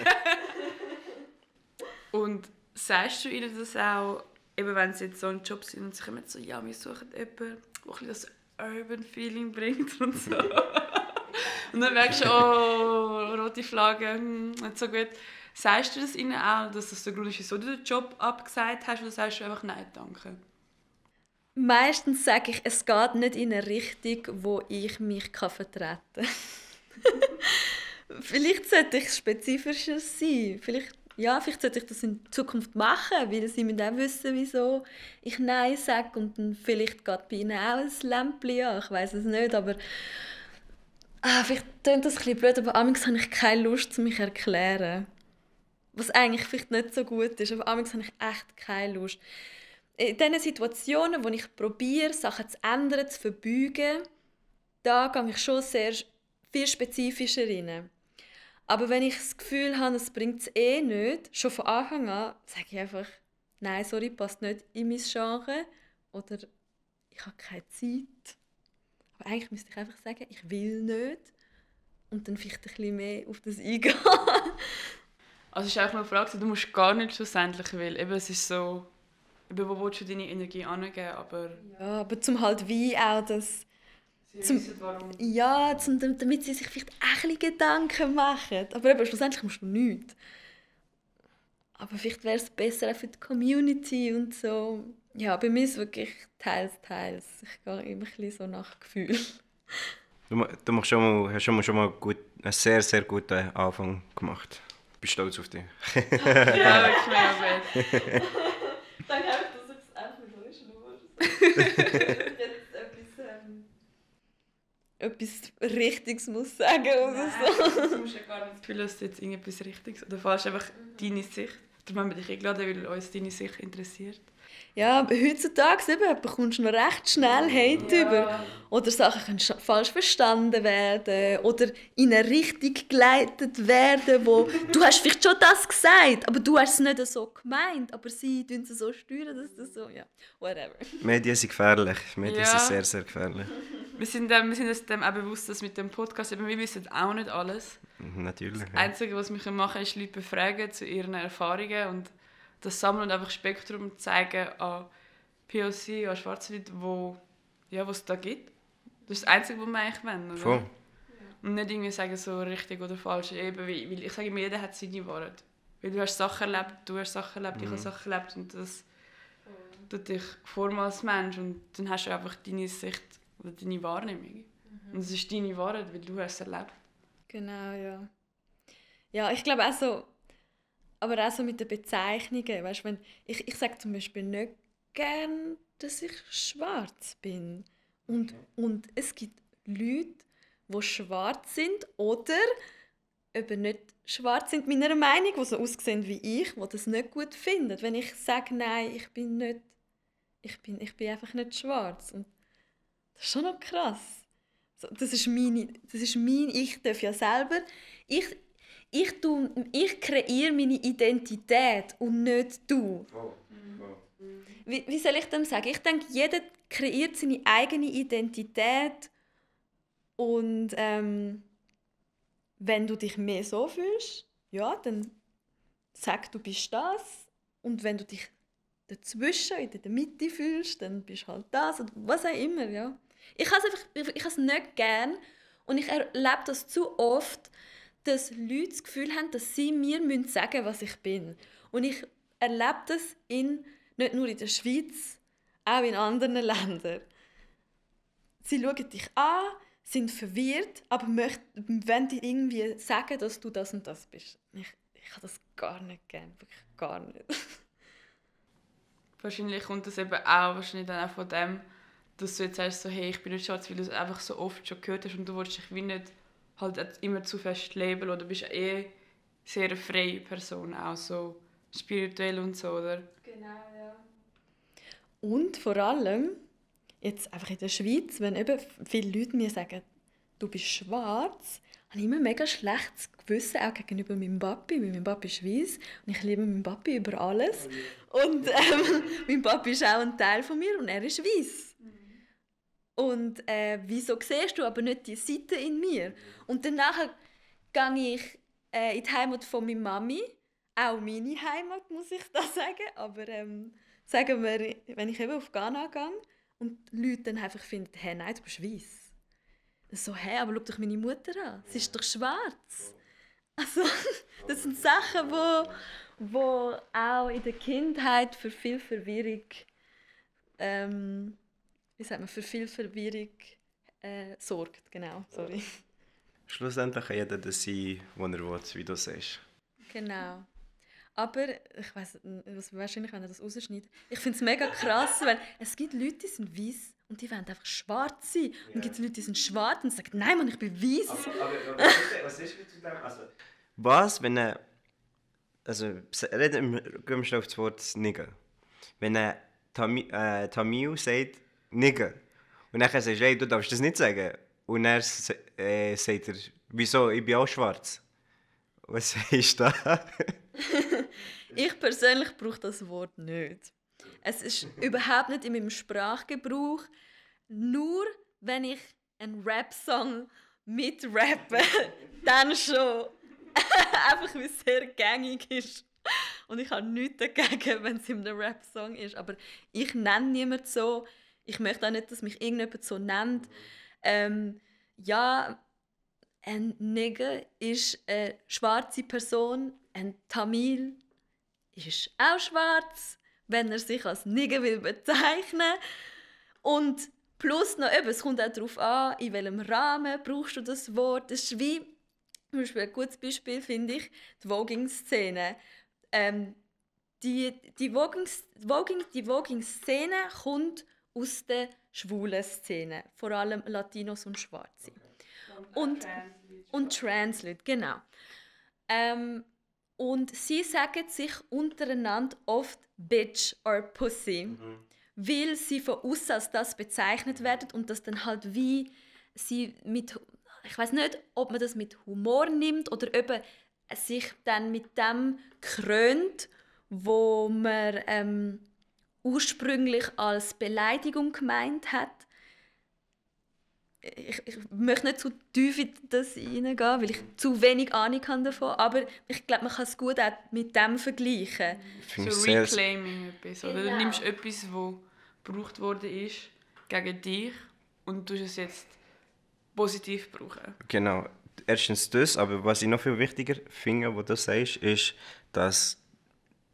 und sagst du ihnen das auch, eben wenn sie jetzt so einen Job sind und sie kommen so, ja, wir suchen jemanden, der das Urban Feeling bringt und so. <laughs> Und dann merkst du, oh, rote Flagge, hm, nicht so gut. Sagst du das ihnen auch, dass das der Grund ist, wieso du den Job abgesagt hast, oder sagst du einfach Nein, danke? Meistens sage ich, es geht nicht in eine Richtung, wo ich mich vertreten kann. <laughs> Vielleicht sollte ich spezifischer sein. Vielleicht ja, vielleicht sollte ich das in Zukunft machen, weil sie müssen auch wissen, wieso ich Nein sage und dann vielleicht geht bei ihnen auch ein Lämpchen an, ich weiß es nicht, aber ah, vielleicht klingt das ein bisschen blöd, aber amigs habe ich keine Lust, mich zu erklären. Was eigentlich vielleicht nicht so gut ist, aber amigs habe ich echt keine Lust. In diesen Situationen, wo ich probiere, Sachen zu ändern, zu verbeugen, da gehe ich schon sehr viel spezifischer rein. Aber wenn ich das Gefühl habe, es bringt es eh nicht, schon von Anfang an, sage ich einfach, nein, sorry, passt nicht in mein Genre oder ich habe keine Zeit. Aber eigentlich müsste ich einfach sagen, ich will nicht und dann vielleicht ein bisschen mehr auf das eingehen. <laughs> also es ist auch mal eine Frage, du musst gar nicht schlussendlich will. Eben, es ist so, eben, wo willst du deine Energie angeben, aber... Ja, aber zum halt wie auch das zum, warum. Ja, zum, damit sie sich vielleicht auch ein Gedanken machen. Aber eben, schlussendlich musst du nichts. Aber vielleicht wäre es besser auch für die Community und so. Ja, bei mir ist es wirklich teils, teils. Ich gehe immer ein bisschen so nach Gefühl. Du, du machst schon mal, hast schon mal, schon mal gut, einen sehr, sehr guten Anfang gemacht. Ich bin stolz auf dich. ja, mega gut. Danke, dass ich es einfach mit euch <laughs> etwas Richtiges muss sagen oder Nein, so. <laughs> Du musst ja gar nicht das Gefühl, dass du jetzt irgendetwas Richtiges oder falsch einfach deine Sicht. Darum haben wir dich eingeladen, weil uns deine Sicht interessiert. Ja, aber heutzutage eben, bekommst du noch recht schnell Hate ja. über. Oder Sachen können falsch verstanden werden. Oder in eine Richtung geleitet werden, wo <laughs> du hast vielleicht schon das gesagt, aber du hast es nicht so gemeint. Aber sie tun es so steuern, dass das so, ja, whatever. Medien sind gefährlich. Medien ja. sind sehr, sehr gefährlich. Wir sind, wir sind uns dem auch bewusst, dass mit dem Podcast, eben, wir wissen auch nicht alles. Natürlich. Das Einzige, was wir machen können, ist Leute befragen zu ihren Erfahrungen und das Sammeln und einfach Spektrum zeigen an POC, an schwarze Leute, wo ja, was es da gibt. Das ist das Einzige, was wir eigentlich wollen. Oder? Voll. Und nicht irgendwie sagen, so richtig oder falsch. Eben, weil ich sage immer, jeder hat seine Wahrheit. Weil du hast Sachen erlebt, du hast Sachen erlebt, mhm. ich habe Sachen erlebt und das tut dich formen als Mensch und dann hast du einfach deine Sicht oder deine Wahrnehmung. Mhm. Und es ist deine Wahrheit, weil du hast es erlebt. Genau, ja. Ja, ich glaube auch so, aber auch so mit den Bezeichnungen. Weißt, wenn, ich ich sage zum Beispiel nicht gern, dass ich schwarz bin. Und, und es gibt Leute, die schwarz sind oder eben nicht schwarz sind, meiner Meinung, die so aussehen wie ich, die das nicht gut finden. Wenn ich sage, nein, ich bin nicht, ich bin, ich bin einfach nicht schwarz. Und das ist schon noch krass. Das ist meine, das ist mein, ich darf ja selber, ich, ich, tu, ich kreiere meine Identität und nicht du. Oh. Wie, wie soll ich dem sagen? Ich denke, jeder kreiert seine eigene Identität und ähm, wenn du dich mehr so fühlst, ja, dann sag, du bist das. Und wenn du dich dazwischen, in der Mitte fühlst, dann bist du halt das. Oder was auch immer, ja. Ich habe es ich nicht gern und ich erlebe das zu oft, dass Leute das Gefühl haben, dass sie mir sagen müssen, was ich bin. Und ich erlebe das in, nicht nur in der Schweiz, auch in anderen Ländern. Sie schauen dich an, sind verwirrt, aber möchten, wollen dir irgendwie sagen, dass du das und das bist. Ich, ich habe das gar nicht gern, wirklich gar nicht. Wahrscheinlich kommt das eben auch wahrscheinlich dann auch von dem, dass du jetzt sagst, so, hey, ich bin nicht schwarz, weil du es einfach so oft schon gehört hast und du willst dich wie nicht halt immer zu fest labeln oder bist eh sehr eine freie Person, auch so spirituell und so, oder? Genau, ja. Und vor allem, jetzt einfach in der Schweiz, wenn eben viele Leute mir sagen, du bist schwarz, habe ich immer mega schlechtes Gewissen, auch gegenüber meinem Papi, weil mein Papi ist weiß und ich liebe meinen Papi über alles. Und ähm, <laughs> mein Papi ist auch ein Teil von mir und er ist weiß. Und äh, wieso siehst du aber nicht die Seite in mir? Und danach gehe ich äh, in die Heimat von meiner Mami. Auch meine Heimat, muss ich da <laughs> sagen. Aber ähm, sagen wir, wenn ich eben auf Ghana gehe und die Leute dann einfach finden, hey, nein, du bist weiß. So, hey, aber schau doch meine Mutter an. Sie ist doch schwarz. Also, <laughs> das sind Sachen, wo, wo auch in der Kindheit für viel Verwirrung ähm, wie sagt man, für viel Verwirrung äh, sorgt. Genau, sorry. Schlussendlich kann jeder das sein, wo er will, wie du sagst. Genau. Aber ich weiß wahrscheinlich, wenn er das rausschneidet. Ich finde es mega krass, weil es gibt Leute, die sind weiß und die wollen einfach schwarz sein. Und ja. dann gibt Leute, die sind schwarz und sagen, nein, Mann, ich bin weiß. Aber, aber, aber was ist mit dem? Also, was, wenn er. Also, reden wir schnell auf das Wort Nigger. Wenn er Tamil, äh, Tamil sagt, Nigger, und dann sagst du, hey, du darfst das nicht sagen. Und er äh, sagt er, wieso, ich bin auch schwarz. Was <laughs> sagst du da? <laughs> ich persönlich brauche das Wort nicht. Es ist überhaupt nicht in meinem Sprachgebrauch. Nur wenn ich einen Rap-Song mitrappe, <laughs> dann schon. Einfach weil es sehr gängig ist. Und ich habe nichts dagegen, wenn es in einem Rap-Song ist. Aber ich nenne niemanden so. Ich möchte auch nicht, dass mich irgendjemand so nennt. Ähm, ja, ein Nigger ist eine schwarze Person, ein Tamil ist auch schwarz, wenn er sich als Nigger will bezeichnen und plus noch eben, es kommt auch darauf an, in welchem Rahmen brauchst du das Wort. Das ist wie, zum Beispiel ein gutes Beispiel finde ich, die Voging-Szene. Ähm, die, die Voging-Szene kommt aus der schwulen Szene, vor allem Latinos und Schwarze. Und, und Transleute, genau. Ähm, und sie sagen sich untereinander oft Bitch or Pussy, mhm. weil sie von außen als das bezeichnet werden und das dann halt wie sie mit, ich weiß nicht, ob man das mit Humor nimmt oder ob sich dann mit dem krönt, wo man ähm, ursprünglich als Beleidigung gemeint hat ich, ich möchte nicht zu tief in das hineingehen, weil ich zu wenig Ahnung habe davon, aber ich glaube, man kann es gut auch mit dem vergleichen. So Reclaiming etwas, oder? Genau. Du nimmst etwas, das gebraucht worden ist, gegen dich und du es jetzt positiv brauchen. Genau. Erstens das, aber was ich noch viel wichtiger finde, was du sagst, ist, dass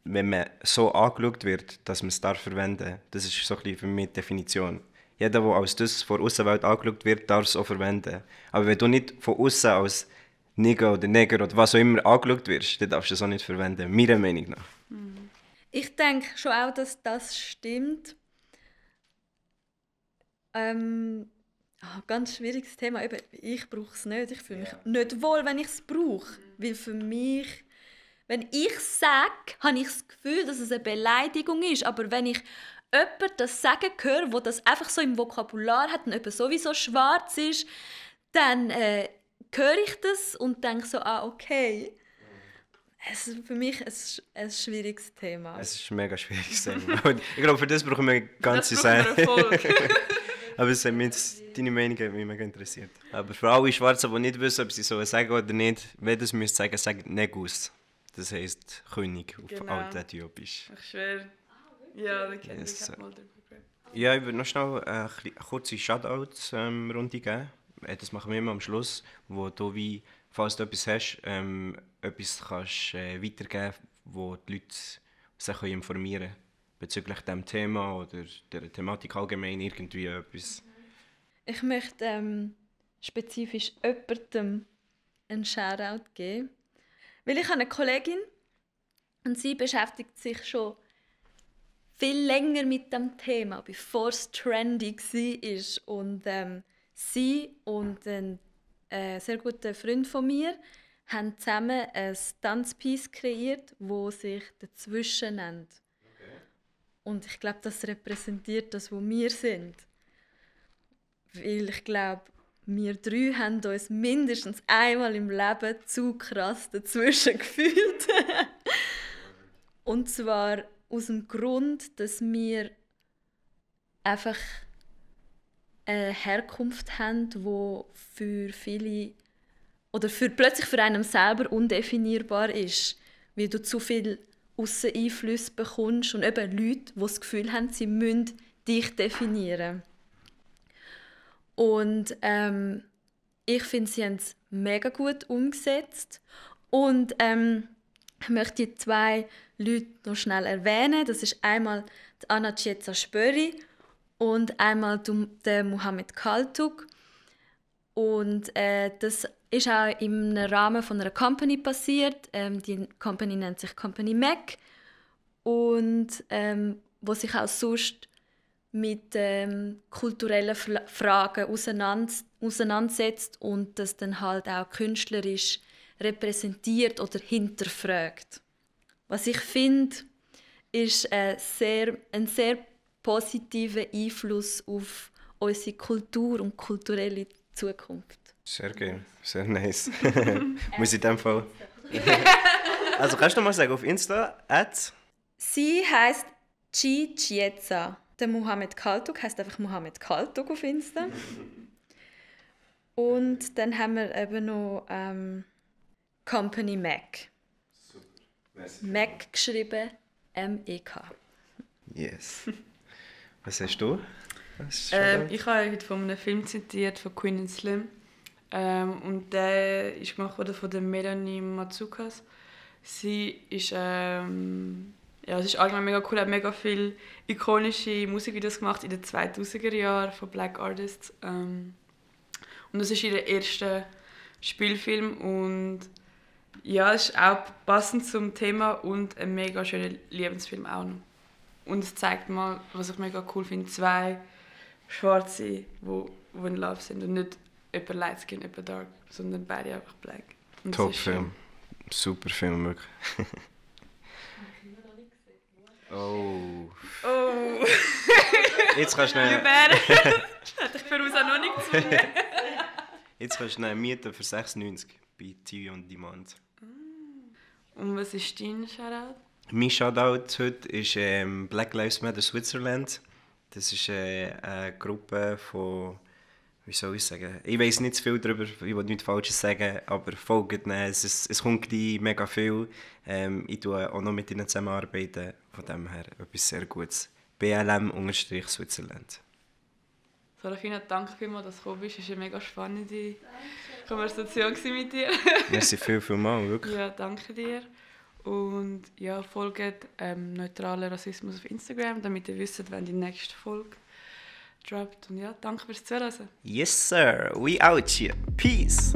wenn man so angeschaut wird, dass man es darf verwenden. Das ist so ein bisschen für mich die Definition jeder, der als das von der Außenwelt angeschaut wird, darf es auch verwenden. Aber wenn du nicht von außen als Nigger oder Neger oder was auch immer angeschaut wirst, dann darfst du es auch nicht verwenden, meiner Meinung nach. Ich denke schon auch, dass das stimmt. Ähm, oh, ganz schwieriges Thema. Eben, ich brauche es nicht. Ich fühle mich ja. nicht wohl, wenn ich es brauche. Weil für mich, wenn ich sage, habe ich das Gefühl, dass es eine Beleidigung ist. Aber wenn ich jemand das sagen höre, wo das einfach so im Vokabular hat und jemand sowieso schwarz ist, dann äh, höre ich das und denke so, ah, okay. Es ist für mich ein, ein schwieriges Thema. Es ist ein mega schwieriges Thema. <laughs> ich glaube, für das brauchen wir eine ganze Zeit. <laughs> Aber es hat mich deine Meinung hat mich mega interessiert. Aber für alle Schwarzen, die nicht wissen, ob sie so sagen oder nicht, wenn du es müsst sagen, sagt Negus. Das heisst König auf genau. Altäthiopisch. Ich schwöre. Ja, wir kennen yes. mal darüber Ja, ich würde noch schnell eine kurze Shoutouts-Runde ähm, geben. Äh, das machen wir immer am Schluss, wo du wie, falls du etwas hast, ähm, etwas kannst äh, weitergeben wo die Leute sich informieren können bezüglich dem Thema oder der Thematik allgemein irgendwie etwas. Ich möchte ähm, spezifisch jemandem einen Shoutout geben, weil ich habe eine Kollegin und sie beschäftigt sich schon viel länger mit dem Thema, bevor es trendy war. Und ähm, sie und ein äh, sehr guter Freund von mir haben zusammen ein Tanzpiece kreiert, wo sich «Dazwischen» nennt. Okay. Und ich glaube, das repräsentiert das, wo wir sind. Weil ich glaube, wir drei haben uns mindestens einmal im Leben zu krass dazwischen <laughs> gefühlt. Und zwar aus dem Grund, dass wir einfach eine Herkunft haben, wo für viele oder für plötzlich für einen selber undefinierbar ist, weil du zu viel Einfluss bekommst und eben Leute, die das Gefühl haben, sie müssen dich definieren. Und ähm, ich finde, sie haben es mega gut umgesetzt und ähm, ich möchte die zwei Leute noch schnell erwähnen. Das ist einmal die Anna Cieza Spöri und einmal der Mohamed Kaltuk. Und äh, das ist auch im Rahmen von einer Company passiert. Ähm, die Company nennt sich Company Mac und ähm, wo sich auch sonst mit ähm, kulturellen Fragen auseinander auseinandersetzt und das dann halt auch künstlerisch repräsentiert oder hinterfragt. Was ich finde, ist ein sehr, ein sehr positiver Einfluss auf unsere Kultur und kulturelle Zukunft. Sehr geil, sehr nice. <laughs> Muss ich in dem Fall. <laughs> also kannst du mal sagen auf Insta at Sie heißt Chi Chieza. Der Mohammed Kaltuk heißt einfach Mohammed Kaltuk auf Insta. Und dann haben wir eben noch ähm, Company Mac. Mac geschrieben, M-E-K. Yes. Was hast du? ähm, ich habe heute von einem Film zitiert, von Queen and Slim. Ähm, und der ist gemacht worden von der Melanie Matsukas. Sie ist, ähm, ja, es ist allgemein mega cool, hat mega viele ikonische Musikvideos gemacht in den 2000er Jahren von Black Artists. Ähm, und das ist ihr erster Spielfilm und ja, es ist auch passend zum Thema und ein mega schöner Lebensfilm auch noch. Und es zeigt mal, was ich mega cool finde, zwei Schwarze, die wo, wo in Love sind und nicht jemand light skin, jemand dark, sondern beide einfach black. Top Film. Super Film, wirklich. <laughs> oh. Oh. Jetzt kannst du nicht... Hätte ich für uns auch noch nicht gezwungen. Jetzt kannst du mieten für 96 bei TV on Demand. Und was ist dein Shoutout? Mein Shoutout heute ist ähm, Black Lives Matter Switzerland. Das ist äh, eine Gruppe von wie soll ich sagen, ich weiß nicht viel darüber, ich will nichts Falsches sagen, aber folgt ihnen, es, es, es kommt gleich mega viel. Ähm, ich tue auch noch mit ihnen zusammenarbeiten, von dem her etwas sehr Gutes. BLM-Switzerland. Sarafina, danke vielmals, dass du gekommen bist. Es war eine mega spannende Konversation mit dir. <laughs> Merci viel, viel mal, wirklich. Ja, danke dir. Und ja, folgt ähm, neutraler Rassismus auf Instagram, damit ihr wisst, wenn die nächste Folge droppt. Und ja, danke fürs Zuhören. Yes, sir. We out here. Peace.